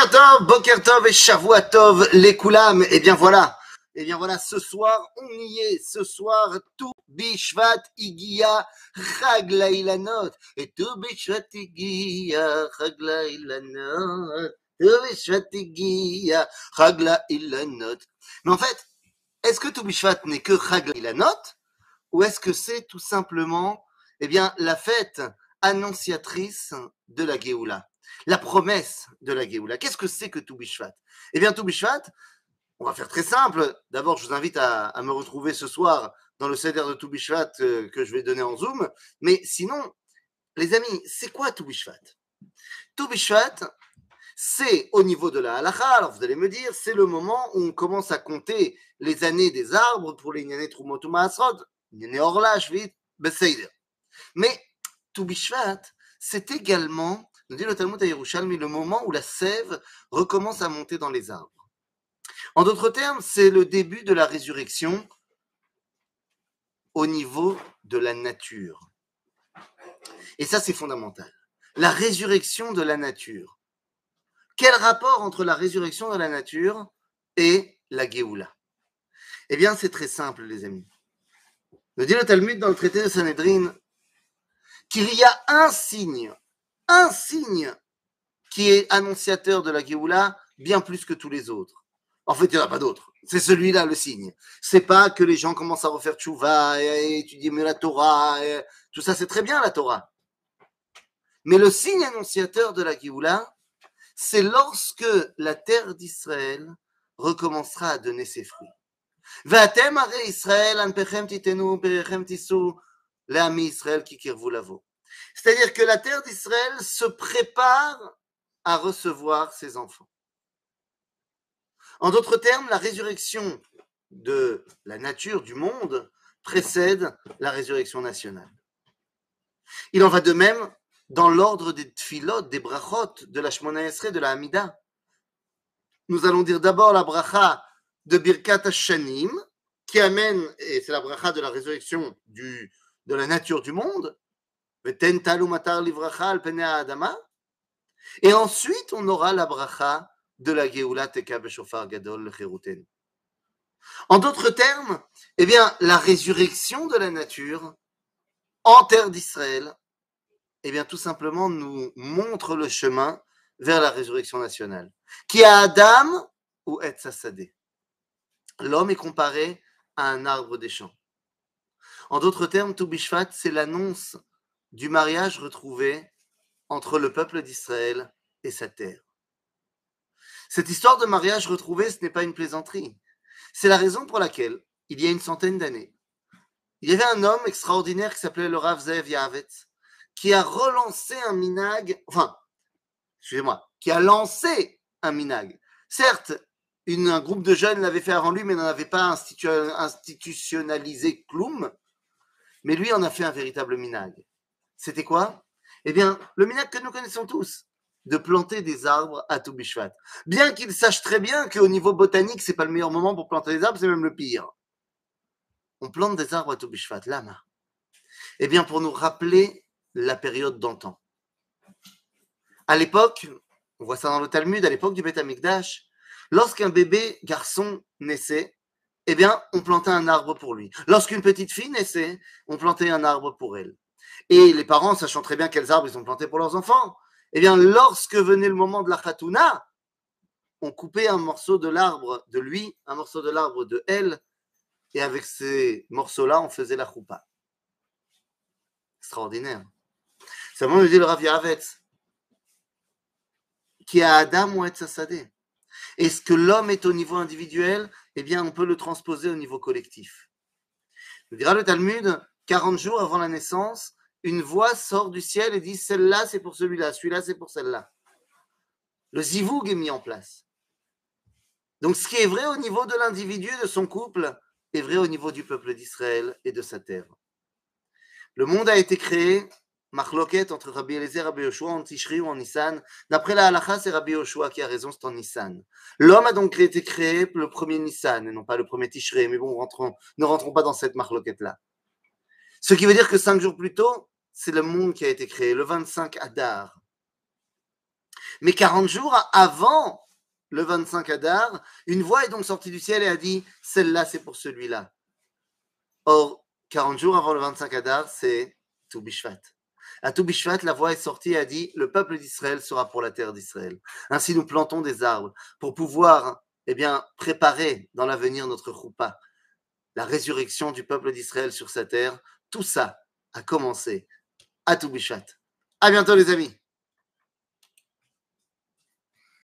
Bokertov, Bokertov et Shavuatov, les Koulam. Et bien voilà. Et bien voilà, ce soir, on y est. Ce soir, tout Bishvat Igia Chagla Ilanot. Et tout Bishvat Igia Chagla Ilanot. Tout Bishvat Igia Chagla Ilanot. Mais en fait, est-ce que tout Bishvat n'est que Chagla Ilanot ou est-ce que c'est tout simplement, eh bien, la fête annonciatrice de la Géoula la promesse de la Géoula. Qu'est-ce que c'est que Toubishvat? Eh bien, Toubishvat, on va faire très simple. D'abord, je vous invite à, me retrouver ce soir dans le CEDER de Toubishvat euh, que je vais donner en Zoom. Mais sinon, les amis, c'est quoi Toubishvat? Toubishvat, c'est au niveau de la halakha, alors vous allez me dire, c'est le moment où on commence à compter les années des arbres pour les Nyané Trumotuma Asrod, Nyané Orla, Shvit, Mais Toubishvat, c'est également nous dit le Talmud à Yerushalmi, le moment où la sève recommence à monter dans les arbres. En d'autres termes, c'est le début de la résurrection au niveau de la nature. Et ça, c'est fondamental. La résurrection de la nature. Quel rapport entre la résurrection de la nature et la Géoula? Eh bien, c'est très simple, les amis. Nous dit le Talmud dans le traité de Sanhedrin qu'il y a un signe un signe qui est annonciateur de la Géoula bien plus que tous les autres. En fait, il n'y en a pas d'autre. C'est celui-là le signe. C'est pas que les gens commencent à refaire tchouva et étudier mieux la Torah. tout ça, c'est très bien la Torah. Mais le signe annonciateur de la Géoula, c'est lorsque la terre d'Israël recommencera à donner ses fruits. Israël qui lavo. C'est-à-dire que la terre d'Israël se prépare à recevoir ses enfants. En d'autres termes, la résurrection de la nature du monde précède la résurrection nationale. Il en va de même dans l'ordre des tfilot, des brachot, de la Shmona Esrei, de la Hamida. Nous allons dire d'abord la bracha de Birkat Hashanim, qui amène, et c'est la bracha de la résurrection du, de la nature du monde, et ensuite, on aura la bracha de la Geoula Teka Beshofar Gadol Cheruten. En d'autres termes, eh bien, la résurrection de la nature en terre d'Israël, eh bien, tout simplement nous montre le chemin vers la résurrection nationale. Qui a Adam ou Et. L'homme est comparé à un arbre des champs. En d'autres termes, Toubishvat, c'est l'annonce du mariage retrouvé entre le peuple d'Israël et sa terre. Cette histoire de mariage retrouvé, ce n'est pas une plaisanterie. C'est la raison pour laquelle, il y a une centaine d'années, il y avait un homme extraordinaire qui s'appelait le Rav Zev qui a relancé un minag, enfin, excusez-moi, qui a lancé un minag. Certes, un groupe de jeunes l'avait fait avant lui, mais n'en avait pas institutionnalisé Kloum, mais lui en a fait un véritable minag. C'était quoi? Eh bien, le minac que nous connaissons tous, de planter des arbres à Toubishvat. Bien qu'il sache très bien qu'au niveau botanique, c'est pas le meilleur moment pour planter des arbres, c'est même le pire. On plante des arbres à Toubishvat, lama. Eh bien, pour nous rappeler la période d'antan. À l'époque, on voit ça dans le Talmud, à l'époque du Beth Amikdash, lorsqu'un bébé garçon naissait, eh bien, on plantait un arbre pour lui. Lorsqu'une petite fille naissait, on plantait un arbre pour elle. Et les parents, sachant très bien quels arbres ils ont plantés pour leurs enfants, eh bien, lorsque venait le moment de la khatouna, on coupait un morceau de l'arbre de lui, un morceau de l'arbre de elle, et avec ces morceaux-là, on faisait la choupa. Extraordinaire. Ça me dit le Rav Yavetz, qui a Adam ou Etzasadeh. Est-ce que l'homme est au niveau individuel Eh bien, on peut le transposer au niveau collectif. Le dira le Talmud, 40 jours avant la naissance, une voix sort du ciel et dit celle-là c'est pour celui-là, celui-là c'est pour celle-là. Le zivoug est mis en place. Donc ce qui est vrai au niveau de l'individu et de son couple est vrai au niveau du peuple d'Israël et de sa terre. Le monde a été créé, marloquette entre Rabbi Eliezer et Rabbi Yoshua en Tishri ou en Nissan. D'après la halacha, c'est Rabbi Yoshua qui a raison, c'est en Nissan. L'homme a donc été créé le premier Nissan et non pas le premier Tishri. Mais bon, rentrons, ne rentrons pas dans cette marloquette-là. Ce qui veut dire que cinq jours plus tôt, c'est le monde qui a été créé, le 25 Adar. Mais 40 jours avant le 25 Adar, une voix est donc sortie du ciel et a dit Celle-là, c'est pour celui-là. Or, 40 jours avant le 25 Adar, c'est Toubishvat. À Toubishvat, la voix est sortie et a dit Le peuple d'Israël sera pour la terre d'Israël. Ainsi, nous plantons des arbres pour pouvoir eh bien, préparer dans l'avenir notre choupa, la résurrection du peuple d'Israël sur sa terre. Tout ça a commencé à Toubishvat. À bientôt, les amis.